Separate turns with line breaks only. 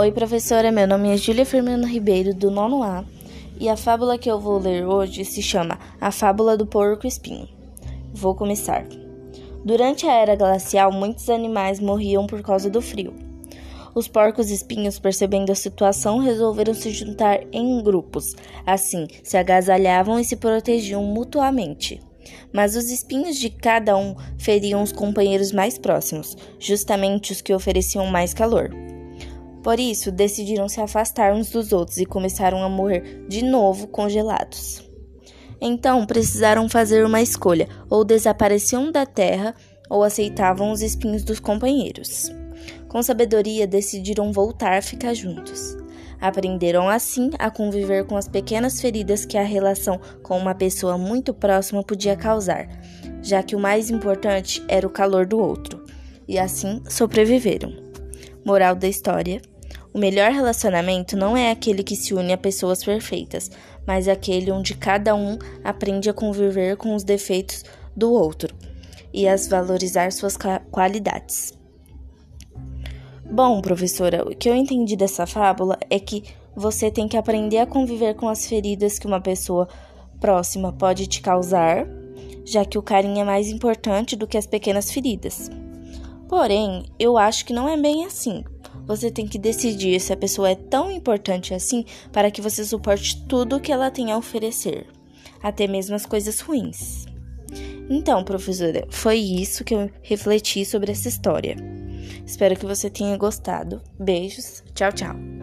Oi, professora. Meu nome é Júlia Firmino Ribeiro, do nono A, e a fábula que eu vou ler hoje se chama A Fábula do Porco Espinho. Vou começar. Durante a era glacial, muitos animais morriam por causa do frio. Os porcos espinhos, percebendo a situação, resolveram se juntar em grupos. Assim, se agasalhavam e se protegiam mutuamente. Mas os espinhos de cada um feriam os companheiros mais próximos, justamente os que ofereciam mais calor. Por isso, decidiram se afastar uns dos outros e começaram a morrer de novo congelados. Então, precisaram fazer uma escolha: ou desapareciam da terra ou aceitavam os espinhos dos companheiros. Com sabedoria, decidiram voltar a ficar juntos. Aprenderam assim a conviver com as pequenas feridas que a relação com uma pessoa muito próxima podia causar, já que o mais importante era o calor do outro, e assim sobreviveram. Moral da história: o melhor relacionamento não é aquele que se une a pessoas perfeitas, mas aquele onde cada um aprende a conviver com os defeitos do outro e a valorizar suas qualidades. Bom, professora, o que eu entendi dessa fábula é que você tem que aprender a conviver com as feridas que uma pessoa próxima pode te causar, já que o carinho é mais importante do que as pequenas feridas. Porém, eu acho que não é bem assim. Você tem que decidir se a pessoa é tão importante assim para que você suporte tudo o que ela tem a oferecer, até mesmo as coisas ruins. Então, professora, foi isso que eu refleti sobre essa história. Espero que você tenha gostado. Beijos, tchau, tchau.